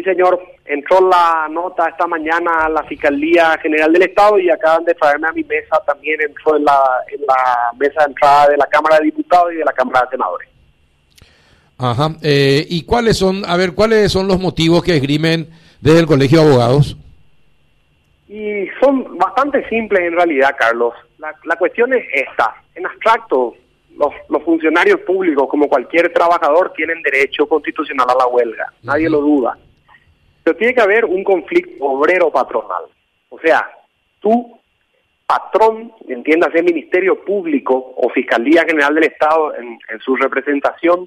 Sí, señor. Entró la nota esta mañana a la Fiscalía General del Estado y acaban de traerme a mi mesa. También entró en la, en la mesa de entrada de la Cámara de Diputados y de la Cámara de Senadores. Ajá. Eh, ¿Y cuáles son, a ver, cuáles son los motivos que esgrimen desde el Colegio de Abogados? Y son bastante simples en realidad, Carlos. La, la cuestión es esta. En abstracto, los, los, funcionarios públicos, como cualquier trabajador, tienen derecho constitucional a la huelga. Nadie lo duda. Pero tiene que haber un conflicto obrero-patronal. O sea, tú, patrón, entiéndase Ministerio Público o Fiscalía General del Estado en, en su representación,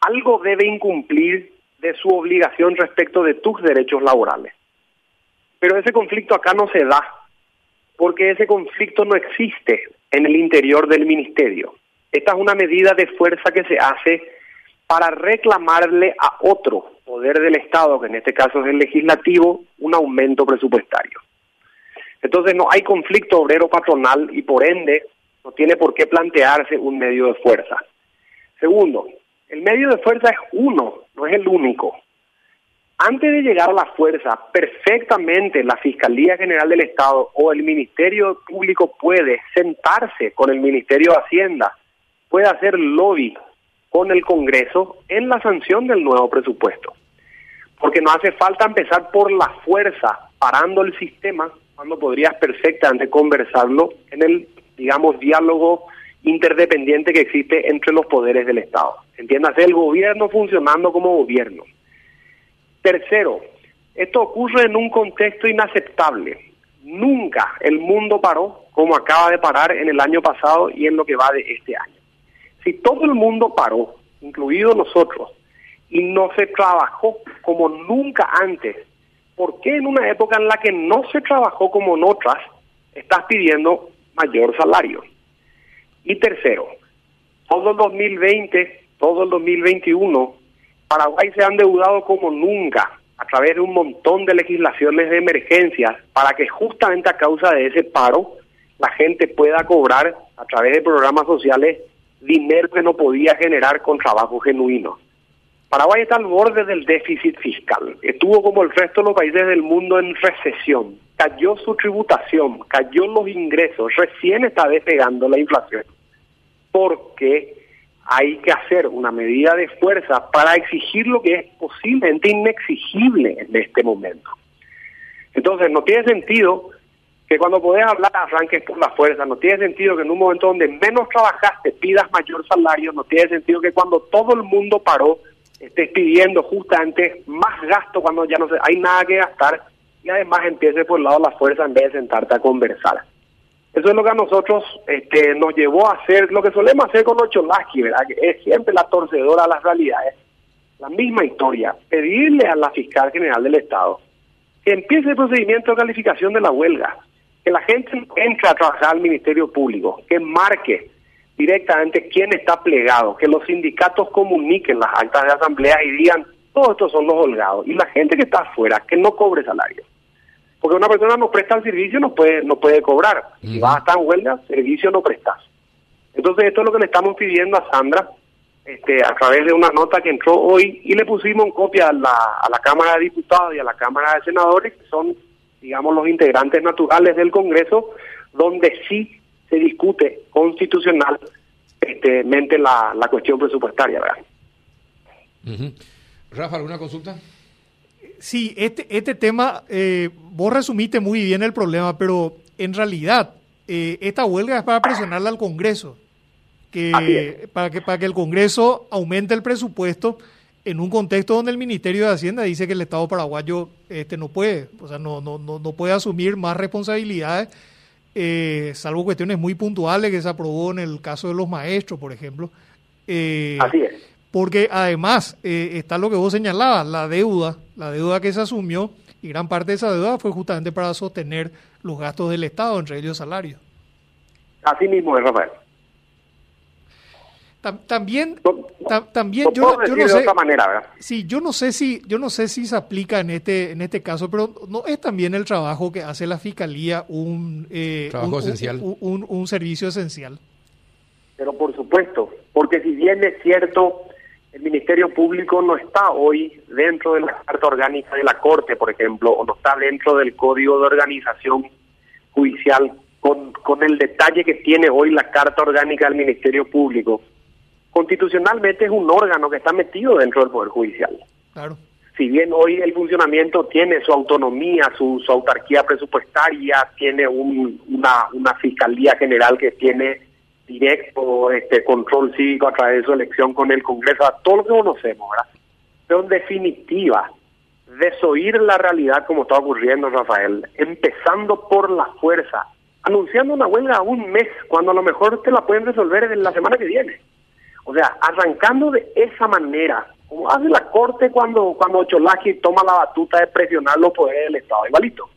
algo debe incumplir de su obligación respecto de tus derechos laborales. Pero ese conflicto acá no se da, porque ese conflicto no existe en el interior del ministerio. Esta es una medida de fuerza que se hace para reclamarle a otro poder del Estado, que en este caso es el legislativo, un aumento presupuestario. Entonces no hay conflicto obrero-patronal y por ende no tiene por qué plantearse un medio de fuerza. Segundo, el medio de fuerza es uno, no es el único. Antes de llegar a la fuerza, perfectamente la Fiscalía General del Estado o el Ministerio Público puede sentarse con el Ministerio de Hacienda, puede hacer lobby con el Congreso en la sanción del nuevo presupuesto. Porque no hace falta empezar por la fuerza, parando el sistema, cuando podrías perfectamente conversarlo en el, digamos, diálogo interdependiente que existe entre los poderes del Estado. Entiéndase, el gobierno funcionando como gobierno. Tercero, esto ocurre en un contexto inaceptable. Nunca el mundo paró como acaba de parar en el año pasado y en lo que va de este año. Si todo el mundo paró, incluido nosotros, y no se trabajó como nunca antes, ¿por qué en una época en la que no se trabajó como en otras, estás pidiendo mayor salario? Y tercero, todo el 2020, todo el 2021, Paraguay se ha endeudado como nunca a través de un montón de legislaciones de emergencias para que justamente a causa de ese paro la gente pueda cobrar a través de programas sociales dinero que no podía generar con trabajo genuino. Paraguay está al borde del déficit fiscal. Estuvo como el resto de los países del mundo en recesión. Cayó su tributación, cayó los ingresos, recién está despegando la inflación. Porque hay que hacer una medida de fuerza para exigir lo que es posiblemente inexigible en este momento. Entonces, no tiene sentido que cuando podés hablar arranques por la fuerza, no tiene sentido que en un momento donde menos trabajaste pidas mayor salario, no tiene sentido que cuando todo el mundo paró estés pidiendo justamente más gasto cuando ya no hay nada que gastar y además empiece por el lado de la fuerza en vez de sentarte a conversar. Eso es lo que a nosotros este, nos llevó a hacer lo que solemos hacer con Ocholaski, ¿verdad? Que es siempre la torcedora a las realidades. La misma historia, pedirle a la fiscal general del Estado que empiece el procedimiento de calificación de la huelga, que la gente entre a trabajar al Ministerio Público, que marque directamente quién está plegado, que los sindicatos comuniquen las actas de asamblea y digan, todos estos son los holgados, y la gente que está afuera, que no cobre salario. Porque una persona no presta el servicio, no puede, no puede cobrar. Si vas a estar en huelga, servicio no prestas. Entonces esto es lo que le estamos pidiendo a Sandra, este, a través de una nota que entró hoy, y le pusimos en copia a la, a la Cámara de Diputados y a la Cámara de Senadores, que son, digamos, los integrantes naturales del Congreso, donde sí se discute constitucionalmente este, la, la cuestión presupuestaria, ¿verdad? Rafa, ¿alguna consulta? Sí, este, este tema, eh, vos resumiste muy bien el problema, pero en realidad eh, esta huelga es para presionarle al Congreso, que, para, que, para que el Congreso aumente el presupuesto en un contexto donde el Ministerio de Hacienda dice que el Estado paraguayo este, no puede, o sea, no, no, no, no puede asumir más responsabilidades eh, salvo cuestiones muy puntuales que se aprobó en el caso de los maestros, por ejemplo. Eh, Así es. Porque además eh, está lo que vos señalabas, la deuda, la deuda que se asumió, y gran parte de esa deuda fue justamente para sostener los gastos del Estado, entre ellos salarios. Así mismo es, Rafael también, también yo, no sé, sí, yo no sé si, yo no sé si se aplica en este, en este caso, pero no es también el trabajo que hace la fiscalía un, eh, trabajo esencial, un, servicio esencial. Pero por supuesto, porque si bien es cierto, el Ministerio Público no está hoy dentro de la Carta Orgánica de la Corte, por ejemplo, o no está dentro del Código de Organización Judicial con, con el detalle que tiene hoy la Carta Orgánica del Ministerio Público. Constitucionalmente es un órgano que está metido dentro del Poder Judicial. Claro. Si bien hoy el funcionamiento tiene su autonomía, su, su autarquía presupuestaria, tiene un, una, una fiscalía general que tiene directo este control cívico a través de su elección con el Congreso, a todo lo que conocemos, ¿verdad? Pero en definitiva, desoír la realidad como está ocurriendo, Rafael, empezando por la fuerza, anunciando una huelga a un mes, cuando a lo mejor te la pueden resolver en la semana que viene. O sea, arrancando de esa manera, como hace la Corte cuando, cuando Cholaki toma la batuta de presionar los poderes del Estado, igualito.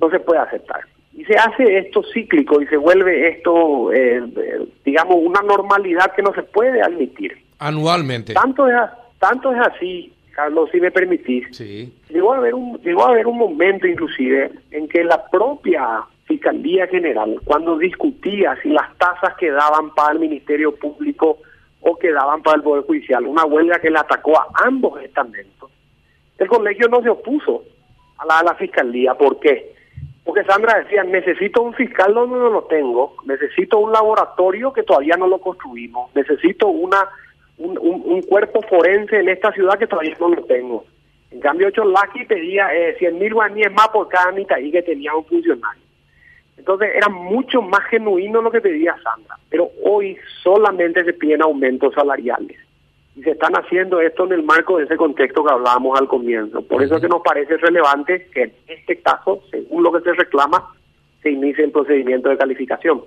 No se puede aceptar. Y se hace esto cíclico y se vuelve esto, eh, eh, digamos, una normalidad que no se puede admitir. Anualmente. Tanto es, tanto es así, Carlos, si me permitís. Sí. Llegó a haber un, llegó a haber un momento inclusive en que la propia Fiscalía General, cuando discutía si las tasas que daban para el Ministerio Público o que daban para el Poder Judicial, una huelga que le atacó a ambos estamentos, el colegio no se opuso a la, a la Fiscalía. ¿Por qué? Porque Sandra decía, necesito un fiscal donde no lo tengo, necesito un laboratorio que todavía no lo construimos, necesito una un, un, cuerpo forense en esta ciudad que todavía no lo tengo. En cambio, Cholaki pedía eh, 100 mil guaníes más por cada mitad y que tenía un funcionario. Entonces era mucho más genuino lo que pedía Sandra, pero hoy solamente se piden aumentos salariales. Y se están haciendo esto en el marco de ese contexto que hablábamos al comienzo. Por eso es que nos parece relevante que en este caso, según lo que se reclama, se inicie el procedimiento de calificación.